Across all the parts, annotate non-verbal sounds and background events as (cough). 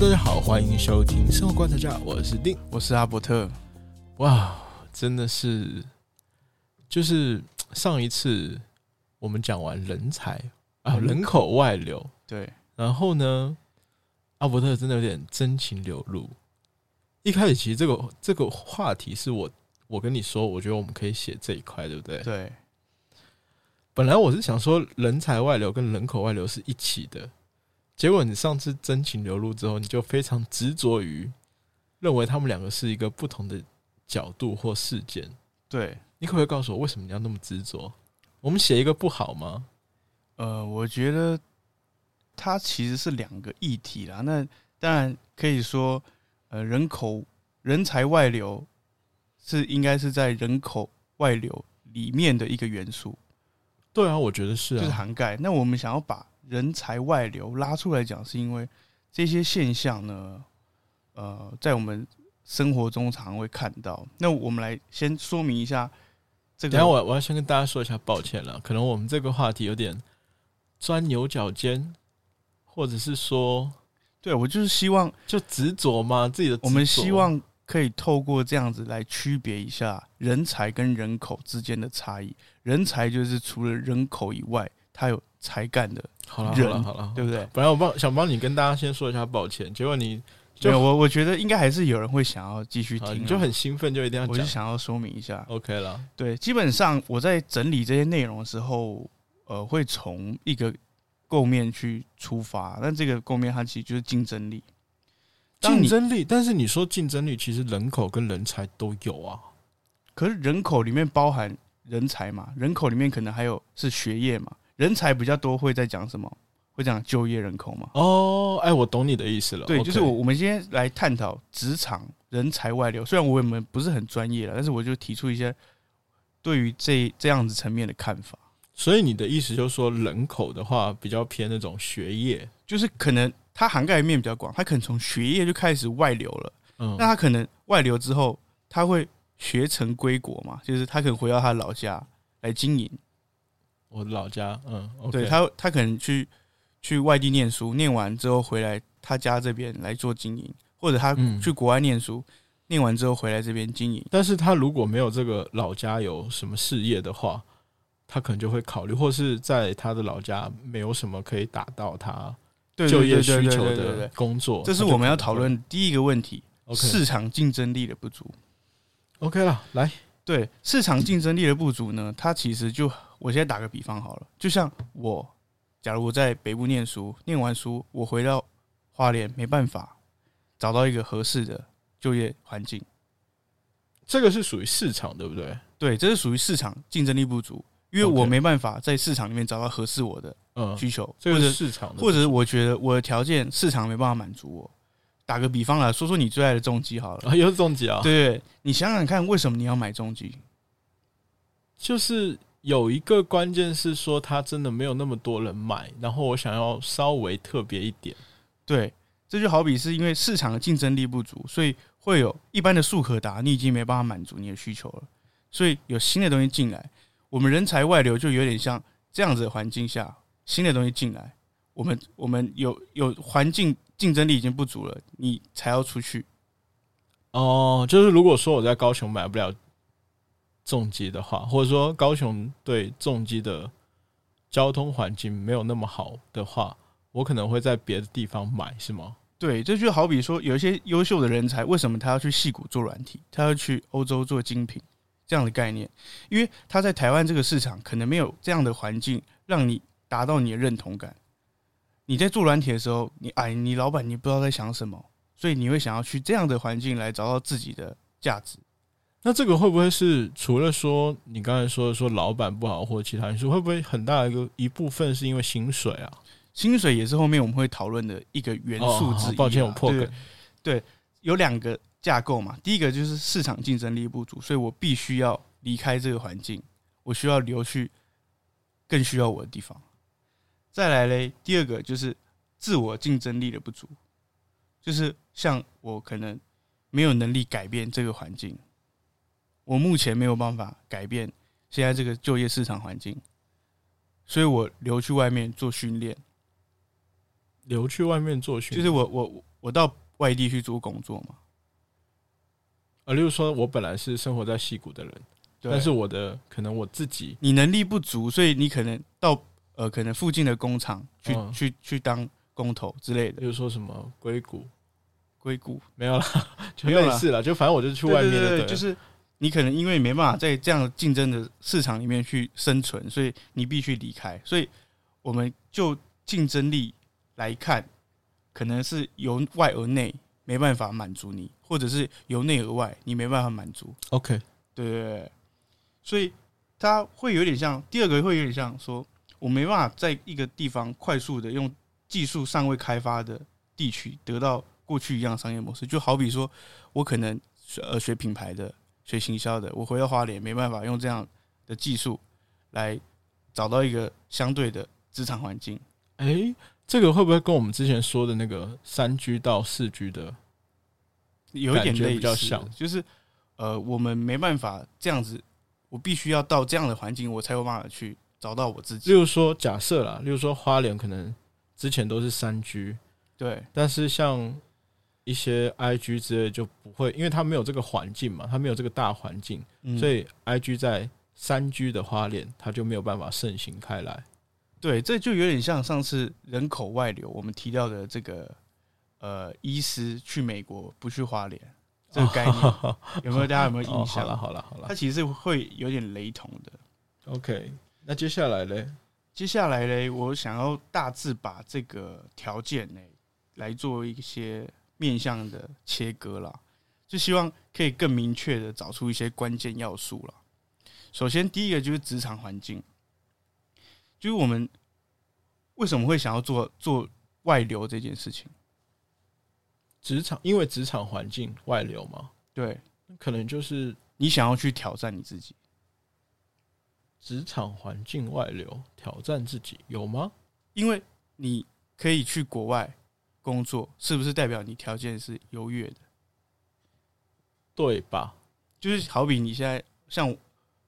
大家好，欢迎收听《生活观察家》，我是丁，我是阿伯特。哇，真的是，就是上一次我们讲完人才啊，人口外流，对，然后呢，阿伯特真的有点真情流露。一开始其实这个这个话题是我我跟你说，我觉得我们可以写这一块，对不对？对。本来我是想说人才外流跟人口外流是一起的。结果你上次真情流露之后，你就非常执着于认为他们两个是一个不同的角度或事件。对你可不可以告诉我，为什么你要那么执着？我们写一个不好吗？呃，我觉得它其实是两个议题啦。那当然可以说，呃，人口人才外流是应该是在人口外流里面的一个元素。对啊，我觉得是啊，就是涵盖。那我们想要把人才外流拉出来讲，是因为这些现象呢，呃，在我们生活中常会看到。那我们来先说明一下这个。等下我我要先跟大家说一下抱歉了，可能我们这个话题有点钻牛角尖，或者是说，对我就是希望就执着嘛？自己的我们希望可以透过这样子来区别一下人才跟人口之间的差异。人才就是除了人口以外，它有才干的。好了好了好了，对不对？本来我帮想帮你跟大家先说一下抱歉，结果你就我我觉得应该还是有人会想要继续听，就很兴奋，就一定要我就想要说明一下，OK 了。对，基本上我在整理这些内容的时候，呃，会从一个构面去出发，但这个构面它其实就是竞争力，竞争力。但是你说竞争力，其实人口跟人才都有啊，可是人口里面包含人才嘛，人口里面可能还有是学业嘛。人才比较多，会在讲什么？会讲就业人口吗？哦，哎，我懂你的意思了。对，就是我我们今天来探讨职场人才外流。虽然我们不是很专业了，但是我就提出一些对于这这样子层面的看法。所以你的意思就是说，人口的话比较偏那种学业，就是可能它涵盖面比较广，它可能从学业就开始外流了。嗯，那他可能外流之后，他会学成归国嘛？就是他可能回到他老家来经营。我的老家，嗯，对他，他可能去去外地念书，念完之后回来他家这边来做经营，或者他去国外念书，念完之后回来这边经营。但是他如果没有这个老家有什么事业的话，他可能就会考虑，或是在他的老家没有什么可以达到他就业需求的工作。这是我们要讨论第一个问题：市场竞争力的不足。OK 了，来，对市场竞争力的不足呢，它其实就。我现在打个比方好了，就像我，假如我在北部念书，念完书我回到花莲，没办法找到一个合适的就业环境，这个是属于市场，对不对？对，这是属于市场竞争力不足，因为我没办法在市场里面找到合适我的需求，这个是市场，或者我觉得我的条件市场没办法满足我。打个比方来说说你最爱的重机好了，又是重机啊？对，你想想看，为什么你要买重机？就是。有一个关键是说，它真的没有那么多人买，然后我想要稍微特别一点。对，这就好比是因为市场的竞争力不足，所以会有一般的速可达，你已经没办法满足你的需求了，所以有新的东西进来。我们人才外流就有点像这样子的环境下，新的东西进来，我们我们有有环境竞争力已经不足了，你才要出去。哦，就是如果说我在高雄买不了。重机的话，或者说高雄对重机的交通环境没有那么好的话，我可能会在别的地方买，是吗？对，这就好比说，有一些优秀的人才，为什么他要去戏谷做软体，他要去欧洲做精品这样的概念？因为他在台湾这个市场可能没有这样的环境，让你达到你的认同感。你在做软体的时候，你哎，你老板你不知道在想什么，所以你会想要去这样的环境来找到自己的价值。那这个会不会是除了说你刚才说的说老板不好或者其他因素，会不会很大一个一部分是因为薪水啊？薪水也是后面我们会讨论的一个元素之一。抱歉，我破梗。对，有两个架构嘛。第一个就是市场竞争力不足，所以我必须要离开这个环境，我需要留去更需要我的地方。再来嘞，第二个就是自我竞争力的不足，就是像我可能没有能力改变这个环境。我目前没有办法改变现在这个就业市场环境，所以我留去外面做训练。留去外面做训，就是我我我到外地去做工作嘛，啊，例如说，我本来是生活在溪谷的人，但是我的可能我自己你能力不足，所以你可能到呃可能附近的工厂去、嗯。去去当工头之类的。比如说什么硅谷硅谷，没有啦，(laughs) 就没有啦类似啦，就反正我就去外面的，对对对，对就是你可能因为没办法在这样竞争的市场里面去生存，所以你必须离开。所以我们就竞争力来看，可能是由外而内没办法满足你，或者是由内而外你没办法满足。OK，对对对，所以它会有点像第二个，会有点像说，我没办法在一个地方快速的用技术尚未开发的地区得到过去一样的商业模式。就好比说，我可能呃学品牌的、学行销的，我回到花莲没办法用这样的技术来找到一个相对的职场环境。哎、这个会不会跟我们之前说的那个三居到四居的？有一点感觉类似比较像就是呃，我们没办法这样子，我必须要到这样的环境，我才有办法去找到我自己例。如说，假设啦，例如说花莲可能之前都是三居对但是像一些 IG 之类就不会，因为它没有这个环境嘛，它没有这个大环境，嗯所以 IG 在三居的花莲，它就没有办法盛行开来。对，这就有点像上次人口外流我们提到的这个呃，医师去美国不去花莲这个概念，(laughs) 有没有大家有没有哦印象？好了好了好了它其实是会有点雷同的。，OK，那接下来嘞，接下来嘞，我想要大致把这个条件呢来做一些面向的切割啦，就希望可以更明确的找出一些关键要素了。首先，第一个就是职场环境，就是我们为什么会想要做做外流这件事情？职场因为职场环境外流嘛，对。可能就是你想要去挑战你自己，职场环境外流挑战自己有吗？因为你可以去国外工作，是不是代表你条件是优越的？对吧？就是好比你现在像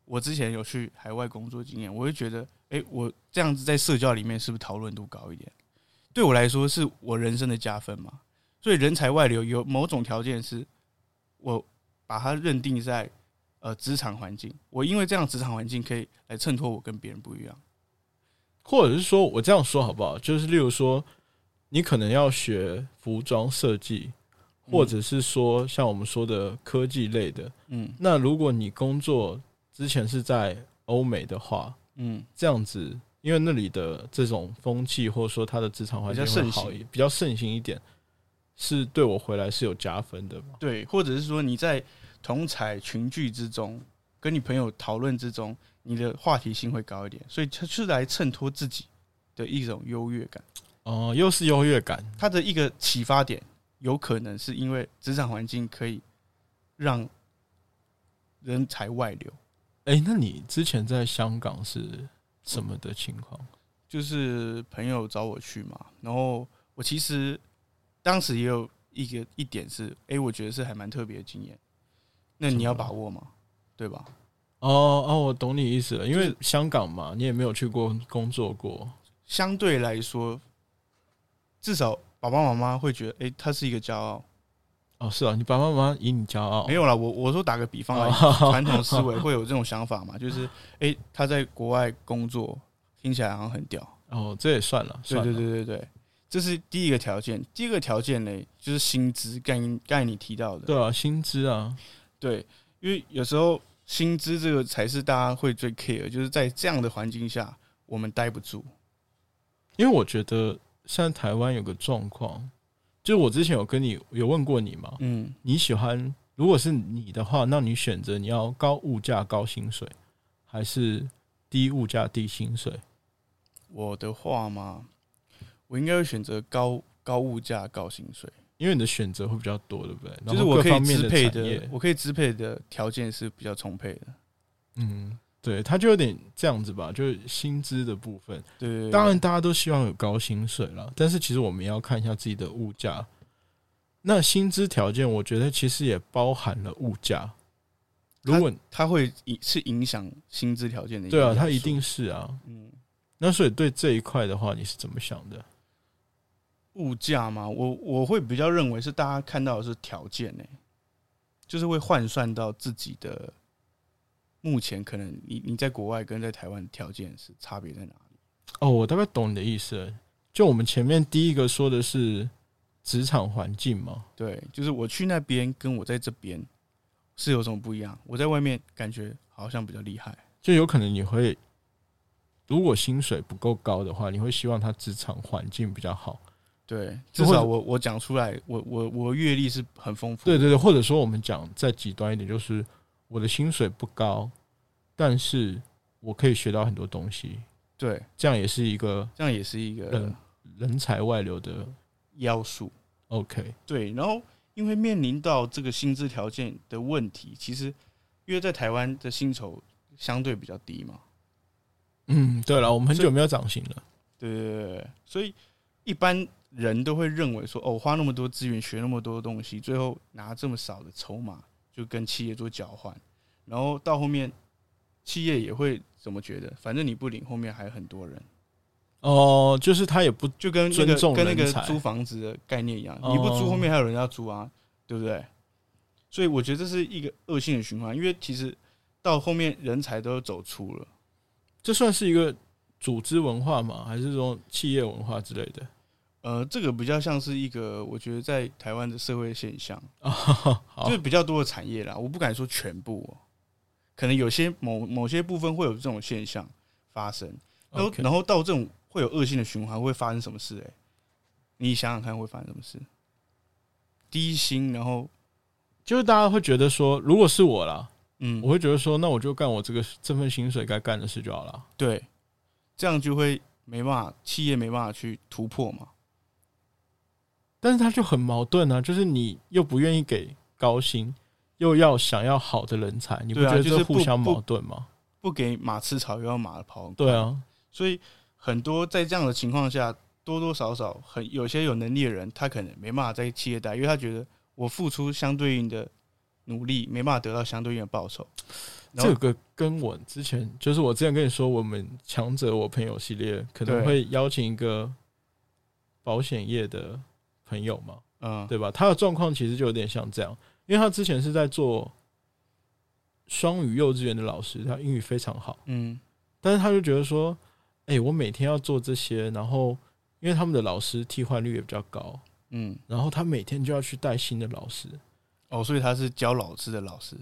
我之前有去海外工作经验，我会觉得，哎、我这样子在社交里面是不是讨论度高一点？对我来说，是我人生的加分嘛。所以人才外流有某种条件是，我把它认定在呃职场环境，我因为这样职场环境可以来衬托我跟别人不一样。或者是说我这样说好不好？就是例如说，你可能要学服装设计，或者是说像我们说的科技类的。嗯那如果你工作之前是在欧美的话，嗯这样子，因为那里的这种风气或者说他的职场环境比较好行一比较盛行一点，是对我回来是有加分的嘛？对，或者是说你在同才群聚之中，跟你朋友讨论之中，你的话题性会高一点，所以它是来衬托自己的一种优越感。哦、又是优越感，它的一个启发点，有可能是因为职场环境可以让人才外流，哎、那你之前在香港是什么的情况？就是朋友找我去嘛，然后我其实当时也有一个一点是，哎、我觉得是还蛮特别的经验，那你要把握嘛，对吧？哦哦，我懂你意思了，因为香港嘛，你也没有去过工作过，相对来说，至少爸爸妈妈会觉得，哎、他是一个骄傲。哦，是啊，你爸爸妈妈以你骄傲，没有啦，我我说打个比方来哦传统思维会有这种想法嘛，(laughs) 就是哎、诶他在国外工作，听起来好像很屌。哦，这也算了，对对对对对，这是第一个条件。第二个条件呢，就是薪资，刚刚才你提到的，对啊，薪资啊，对，因为有时候薪资这个才是大家会最 care，就是在这样的环境下，我们待不住。因为我觉得现在台湾有个状况，就是我之前有跟你有问过你嘛，嗯，你喜欢如果是你的话，那你选择你要高物价高薪水，还是低物价低薪水？我的话嘛，我应该会选择高高物价高薪水。因为你的选择会比较多，对不对？然就是我可以支配的，我可以支配的条件是比较充沛的。嗯，对，他就有点这样子吧，就是薪资的部分。对当然，大家都希望有高薪水了，但是其实我们也要看一下自己的物价。那薪资条件，我觉得其实也包含了物价。如果它会影是影响薪资条件的对啊，它一定是啊。嗯，那所以对这一块的话，你是怎么想的？物价嘛，我我会比较认为是大家看到的是条件呢、就是会换算到自己的目前可能你你在国外跟在台湾的条件是差别在哪里？哦，我大概懂你的意思了。就我们前面第一个说的是职场环境嘛，对，就是我去那边跟我在这边是有什么不一样？我在外面感觉好像比较厉害，就有可能你会，如果薪水不够高的话，你会希望他职场环境比较好。对，至少我我讲出来，我我我阅历是很丰富的，对对对，或者说我们讲再极端一点，就是我的薪水不高，但是我可以学到很多东西，对，这样也是一个这样也是一个嗯人才外流的要素。OK。对，然后因为面临到这个薪资条件的问题，其实因为在台湾的薪酬相对比较低嘛，嗯，对了，我们很久没有涨薪了。对对对对，所以一般人都会认为说，哦，花那么多资源学那么多东西，最后拿这么少的筹码就跟企业做交换，然后到后面企业也会怎么觉得？反正你不领，后面还有很多人，哦，就是他也不就跟那个跟那个租房子的概念一样，哦你不租，后面还有人要租啊，对不对？所以我觉得这是一个恶性的循环，因为其实到后面人才都走出了。这算是一个组织文化吗？还是说企业文化之类的？呃，这个比较像是一个，我觉得在台湾的社会现象，(laughs) 就是比较多的产业啦。我不敢说全部、哦，可能有些某某些部分会有这种现象发生，然后然后到这种会有恶性的循环，会发生什么事、欸？你想想看会发生什么事？低薪，然后就是大家会觉得说，如果是我啦，嗯，我会觉得说，那我就干我这个这份薪水该干的事就好了。对，这样就会没办法，企业没办法去突破嘛。但是他就很矛盾啊，就是你又不愿意给高薪，又要想要好的人才，你不觉得对啊就是互相矛盾吗？不给马吃草，又要马跑对，啊，所以很多在这样的情况下，多多少少很有些有能力的人，他可能没办法在企业待，因为他觉得我付出相对应的努力，没办法得到相对应的报酬。这个跟我之前就是我之前跟你说，我们强者我朋友系列可能会邀请一个保险业的朋友嘛，嗯，对吧？他的状况其实就有点像这样，因为他之前是在做双语幼稚园的老师，他英语非常好，嗯但是他就觉得说，哎、我每天要做这些，然后因为他们的老师替换率也比较高，嗯，然后他每天就要去带新的老师，哦，所以他是教老师的老师。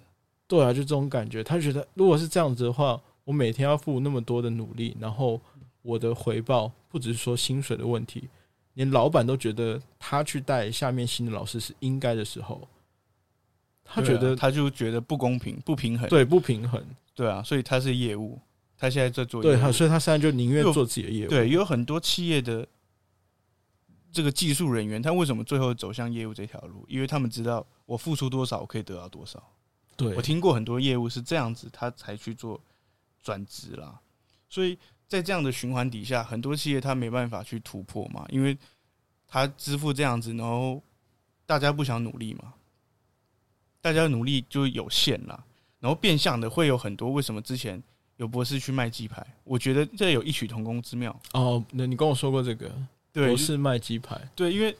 对啊，就这种感觉。他觉得如果是这样子的话，我每天要付那么多的努力，然后我的回报不只是说薪水的问题，连老板都觉得他去带下面新的老师是应该的时候，他觉得啊他就觉得不公平、不平衡。对不平衡，对啊，所以他是业务，他现在在做业务。对他，所以他现在就宁愿做自己的业务。对，有很多企业的这个技术人员，他为什么最后走向业务这条路？因为他们知道我付出多少，我可以得到多少。对我听过很多业务是这样子，他才去做转职啦。所以在这样的循环底下，很多企业他没办法去突破嘛，因为他支付这样子，然后大家不想努力嘛，大家的努力就有限啦。然后变相的会有很多，为什么之前有博士去卖鸡排？我觉得这有异曲同工之妙。哦，那你跟我说过这个对，博士卖鸡排，对，因为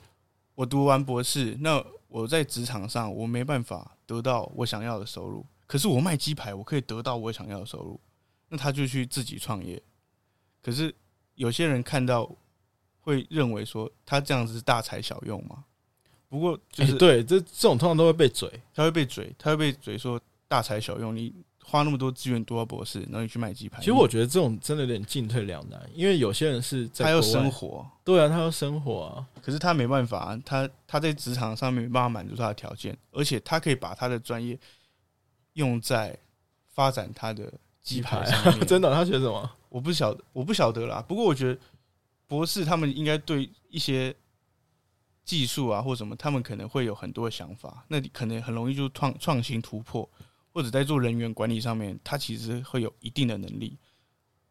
我读完博士，那我在职场上我没办法得到我想要的收入，可是我卖鸡排，我可以得到我想要的收入，那他就去自己创业。可是有些人看到会认为说他这样子是大材小用嘛？不过就是哎对，这这种通常都会被嘴。他会被嘴，他会被嘴说大材小用，你花那么多资源读到博士，然后你去卖鸡排，其实我觉得这种真的有点进退两难，因为有些人是在他要生，活，对啊，他要生活啊，可是他没办法，他他在职场上面没办法满足他的条件，而且他可以把他的专业用在发展他的鸡排上面。(laughs) 真的，他学什么？我不晓得，我不晓得啦。不过我觉得博士他们应该对一些技术啊或什么，他们可能会有很多想法，那你可能很容易就创创新突破，或者在做人员管理上面，他其实会有一定的能力，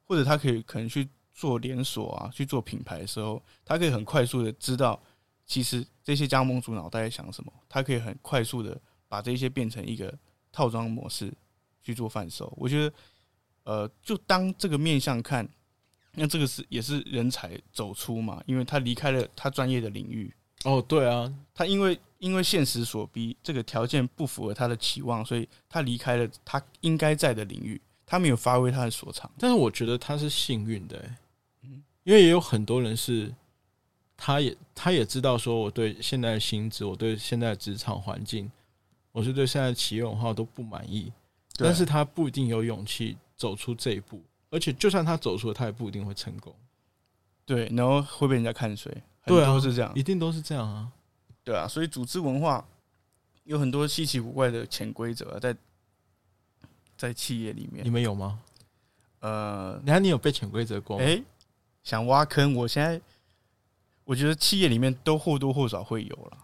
或者他可以可能去做连锁啊，去做品牌的时候，他可以很快速的知道，其实这些加盟主脑袋在想什么，他可以很快速的把这些变成一个套装模式去做贩售。我觉得，呃，就当这个面向看，那这个是也是人才走出嘛，因为他离开了他专业的领域，哦，对啊，他因为因为现实所逼，这个条件不符合他的期望，所以他离开了他应该在的领域，他没有发挥他的所长。但是我觉得他是幸运的、欸，因为也有很多人是，他也他也知道说我对现在的薪资，我对现在的职场环境，我是对现在的企业文化都不满意，但是他不一定有勇气走出这一步，而且就算他走出了，他也不一定会成功，对，然后会被人家看衰，很对啊多是这样。一定都是这样啊。对啊，所以组织文化有很多稀奇古怪的潜规则啊在在企业里面你。们有吗？呃，你看你有被潜规则过吗？哎、想挖坑，我现在我觉得企业里面都或多或少会有了。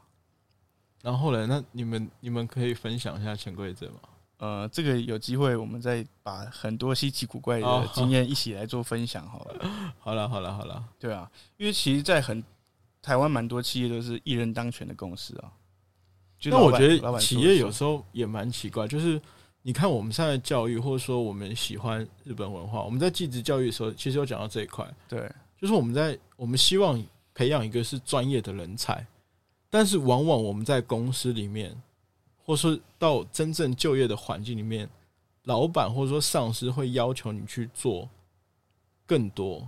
然后呢？那你们你们可以分享一下潜规则吗？呃，这个有机会我们再把很多稀奇古怪哦的经验一起来做分享好了。(laughs) 好了好了好了，对啊，因为其实，在很台湾蛮多企业都是一人当权的公司啊。那我觉得企业有时候也蛮奇怪，就是你看我们现在教育，或者说我们喜欢日本文化，我们在继职教育的时候，其实有讲到这一块，对就是我们在我们希望培养一个是专业的人才，但是往往我们在公司里面，或是到真正就业的环境里面，老板或者说上司会要求你去做更多，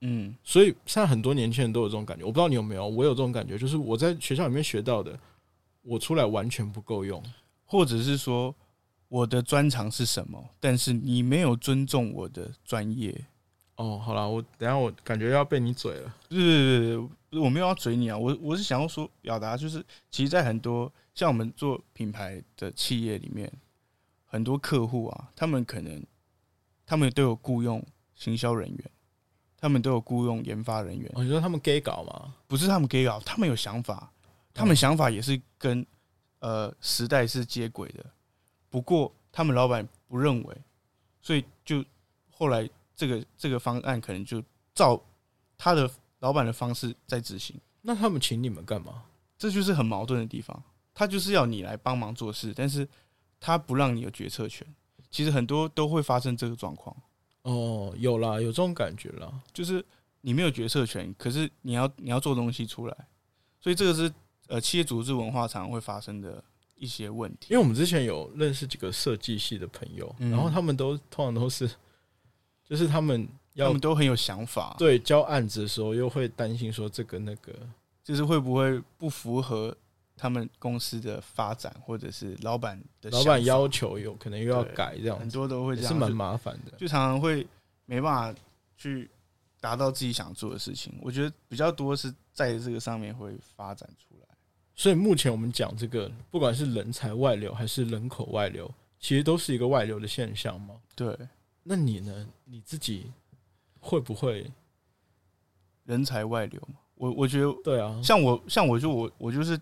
嗯所以现在很多年轻人都有这种感觉，我不知道你有没有，我有这种感觉，就是我在学校里面学到的，我出来完全不够用。或者是说我的专长是什么，但是你没有尊重我的专业。哦，好了，我等下我感觉要被你嘴了。对对对对，不是我没有要嘴你啊，我我是想要说表达，就是其实，在很多像我们做品牌的企业里面，很多客户啊，他们可能他们都有雇佣行销人员，他们都有雇佣研发人员，哦，你说他们 gay 搞吗？不是他们给搞，他们有想法，他们想法也是跟呃时代是接轨的，不过他们老板不认为，所以就后来这个这个方案可能就照他的老板的方式在执行，那他们请你们干嘛？这就是很矛盾的地方。他就是要你来帮忙做事，但是他不让你有决策权。其实很多都会发生这个状况，哦，有啦，有这种感觉啦。就是你没有决策权，可是你要你要做东西出来，所以这个是呃企业组织文化常常会发生的一些问题。因为我们之前有认识几个设计系的朋友，嗯然后他们都通常都是，就是他们他要们都很有想法，对交案子的时候，又会担心说这个那个。就是会不会不符合他们公司的发展，或者是老板的老板要求有可能又要改这样，很多都会这样是蛮麻烦的。就常常会没办法去达到自己想做的事情。我觉得比较多是在这个上面会发展出来。所以目前我们讲这个，不管是人才外流还是人口外流，其实都是一个外流的现象嘛。对，那你呢？你自己会不会？人才外流嘛，我我觉得对啊，像我像我就我我就是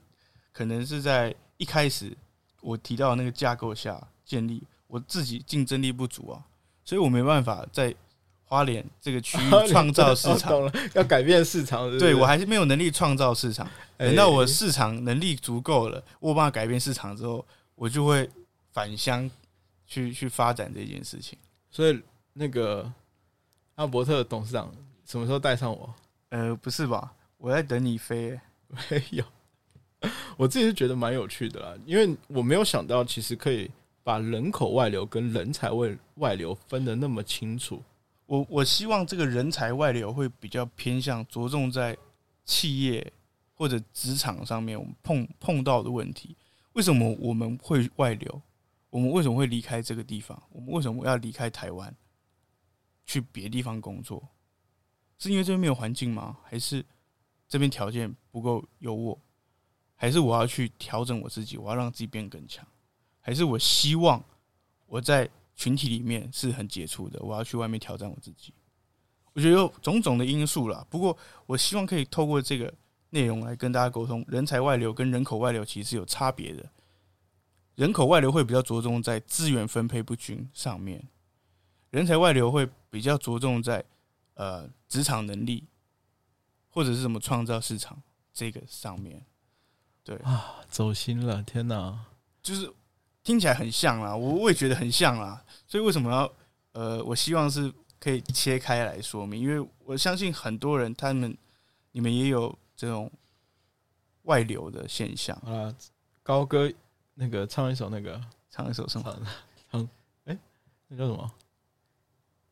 可能是在一开始我提到的那个架构下建立，我自己竞争力不足啊，所以我没办法在花莲这个区域创造市 (laughs) 场。哦懂了，要改变市场，是是对我还是没有能力创造市场。哎等到我市场能力足够了，我有办法改变市场之后，我就会返乡去去发展这件事情。所以那个阿伯特董事长什么时候带上我？呃，不是吧？我在等你飞、欸 (laughs) 没有，我自己是觉得蛮有趣的啦，因为我没有想到其实可以把人口外流跟人才外外流分得那么清楚。我我希望这个人才外流会比较偏向着重在企业或者职场上面我们碰碰到的问题。为什么我们会外流？我们为什么会离开这个地方？我们为什么要离开台湾，去别地方工作？是因为这边没有环境吗？还是这边条件不够优渥？还是我要去调整我自己，我要让自己变更强？还是我希望我在群体里面是很杰出的，我要去外面挑战我自己？我觉得有种种的因素啦。不过我希望可以透过这个内容来跟大家沟通，人才外流跟人口外流其实是有差别的。人口外流会比较着重在资源分配不均上面，人才外流会比较着重在呃职场能力或者是什么创造市场这个上面。对啊，走心了，天哪！就是听起来很像啦，我我也觉得很像啦。所以为什么要呃，我希望是可以切开来说明，因为我相信很多人他们你们也有这种外流的现象。啊，高歌那个唱一首那个唱一首什么？长长哎，那叫什么？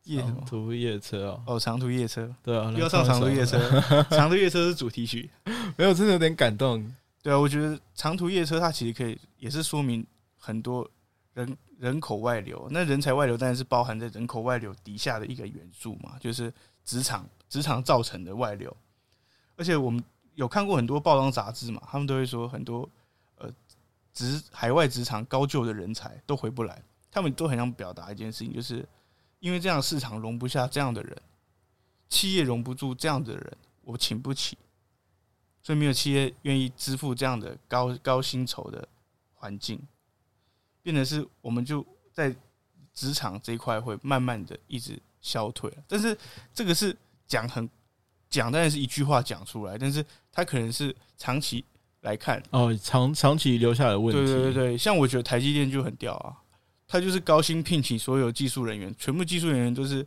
夜？长途夜车哦，哦，长途夜车，对啊，又要唱长途夜车，(laughs) 长途夜车是主题曲。没有，真的有点感动。对啊，我觉得长途夜车它其实可以也是说明很多人人口外流，那人才外流当然是包含在人口外流底下的一个元素嘛，就是职场职场造成的外流。而且我们有看过很多报章杂志嘛，他们都会说很多呃职海外职场高就的人才都回不来，他们都很想表达一件事情，就是因为这样市场容不下这样的人，企业容不住这样的人，我请不起。所以没有企业愿意支付这样的高高薪酬的环境，变得是我们就在职场这一块会慢慢的一直消退了。但是这个是讲很讲，当然是一句话讲出来，但是它可能是长期来看，哦，长长期留下来的问题，对对像我觉得台积电就很屌啊，它就是高薪聘请所有技术人员，全部技术人员都是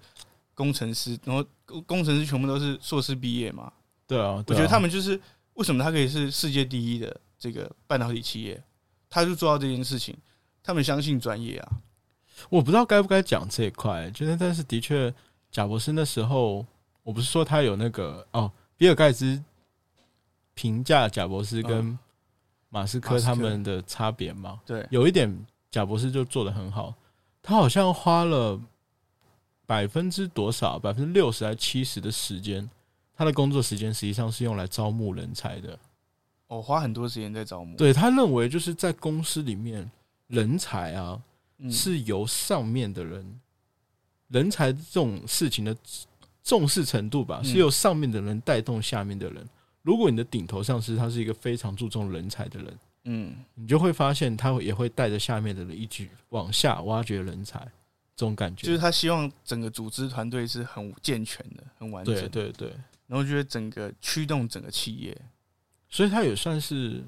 工程师，然后工工程师全部都是硕士毕业嘛，对啊，我觉得他们就是为什么他可以是世界第一的这个半导体企业，他就做到这件事情，他们相信专业啊。我不知道该不该讲这一块，就是但是的确，贾博士那时候，我不是说他有那个哦，比尔盖茨评价贾博士跟马斯克他们的差别吗？对，有一点，贾博士就做的很好，他好像花了百分之多少，百分之六十还七十的时间，他的工作时间实际上是用来招募人才的。我、花很多时间在招募，对他认为，就是在公司里面，人才啊，嗯，是由上面的人，人才这种事情的重视程度吧，嗯是由上面的人带动下面的人。如果你的顶头上司他是一个非常注重人才的人，嗯，你就会发现他也会带着下面的人一起往下挖掘人才，这种感觉。就是他希望整个组织团队是很健全的、很完整对的，对对，然后觉得整个驱动整个企业，所以他也算是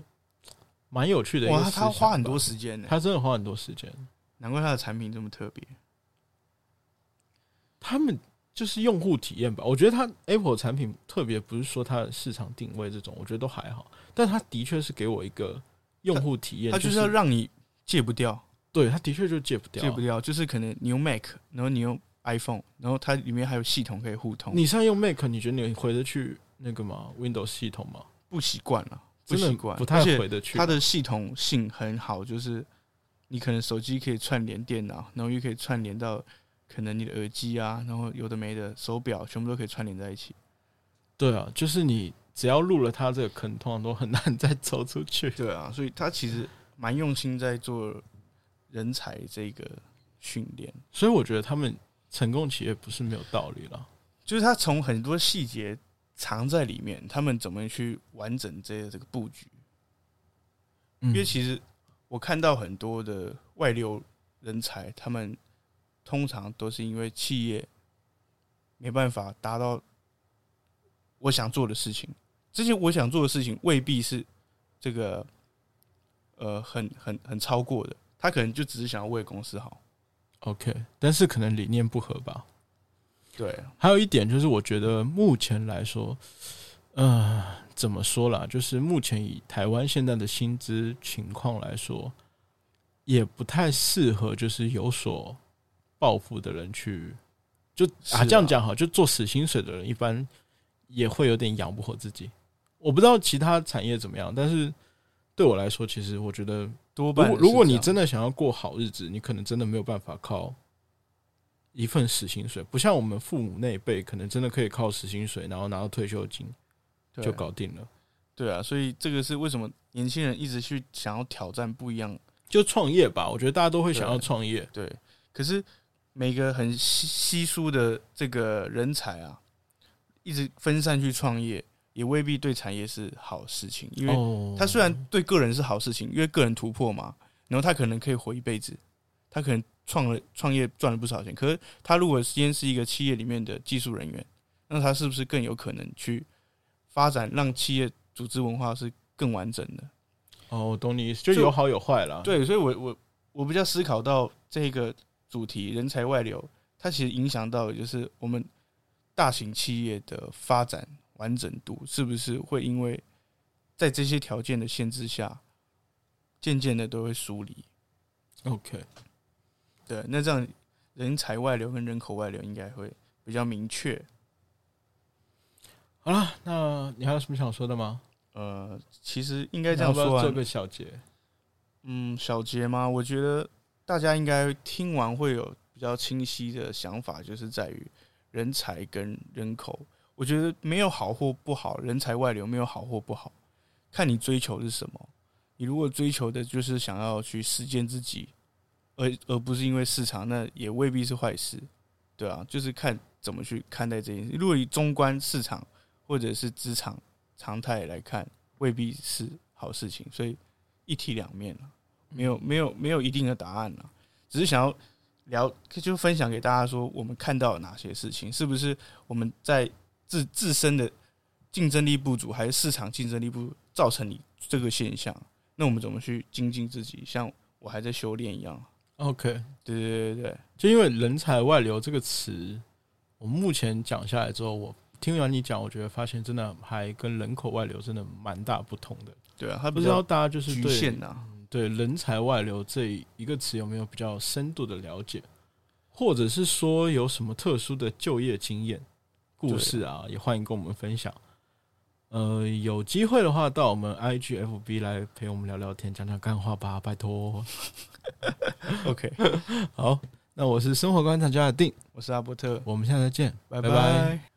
蛮有趣的一个哇，他花很多时间呢，他真的花很多时间。难怪他的产品这么特别。他们就是用户体验吧。我觉得它 Apple 产品特别不是说它的市场定位这种，我觉得都还好。但它的确是给我一个用户体验，他就是要让你戒不掉，对它的确就戒不掉。戒不掉，就是可能你用 Mac，然后你用 iPhone，然后它里面还有系统可以互通，你现在用 Mac，你觉得你回得去那个吗？Windows 系统吗？不习惯了，不习惯，不太回得去。它的系统性很好，就是你可能手机可以串联电脑，然后又可以串联到可能你的耳机啊，然后有的没的手表，全部都可以串联在一起。对啊，就是你只要入了它这个坑，通常都很难再走出去。对啊，所以他其实蛮用心在做人才这个训练，所以我觉得他们成功企业不是没有道理了。就是他从很多细节藏在里面，他们怎么去完整这个这个布局。因因为其实我看到很多的外流人才，他们通常都是因为企业没办法达到我想做的事情。这些我想做的事情未必是这个呃很很很超过的，他可能就只是想要为公司好。OK，但是可能理念不合吧。对，还有一点就是，我觉得目前来说，呃，怎么说啦？就是目前以台湾现在的薪资情况来说，也不太适合就是有所抱负的人去，就啊啊这样讲好，就做死薪水的人，一般也会有点养不活自己。我不知道其他产业怎么样，但是对我来说，其实我觉得，如多半果如果你真的的想要过好日子，你可能真的没有办法靠一份死薪水，不像我们父母那一辈，可能真的可以靠死薪水，然后拿到退休金就搞定了。对啊，所以这个是为什么年轻人一直去想要挑战不一样就创业吧，我觉得大家都会想要创业。对，可是每个很稀稀疏的这个人才啊，一直分散去创业，也未必对产业是好事情。因为哦他虽然对个人是好事情，因为个人突破嘛，然后他可能可以活一辈子，他可能创了创业赚了不少钱。可是他如果今天是一个企业里面的技术人员，那他是不是更有可能去发展，让企业组织文化是更完整的？哦，我懂你意思，就就有好有坏了。，对，所以我我我比较思考到这个主题人才外流，它其实影响到的就是我们大型企业的发展完整度，是不是会因为在这些条件的限制下，渐渐的都会疏离？OK，对，那这样人才外流跟人口外流应该会比较明确。好了，那你还有什么想说的吗？呃，其实应该这样说啊不要做，个小结？嗯，小结吗？我觉得大家应该听完会有比较清晰的想法，就是在于人才跟人口。我觉得没有好或不好，人才外流没有好或不好，看你追求是什么。你如果追求的就是想要去实践自己，而而不是因为市场，那也未必是坏事，对啊，就是看怎么去看待这件事。如果以中观市场或者是职场常态来看，未必是好事情，所以一体两面啊，没有没有没有一定的答案啊，只是想要聊，就分享给大家说，我们看到了哪些事情，是不是我们在自自身的竞争力不足，还是市场竞争力不足造成你这个现象？那我们怎么去精进自己？像我还在修炼一样。OK，对对对对，就因为“人才外流”这个词，我目前讲下来之后，我听完你讲，我觉得发现真的还跟人口外流真的蛮大不同的。对啊，还不知道大家就是局限呐、对“人才外流”这一个词有没有比较深度的了解，或者是说有什么特殊的就业经验故事啊，也欢迎跟我们分享。呃，有机会的话，到我们 IGFB 来陪我们聊聊天，讲讲干话吧，拜托。(laughs) OK，(laughs) 好，那我是生活观察家的定，我是阿伯特，我们下次再见，拜拜。拜拜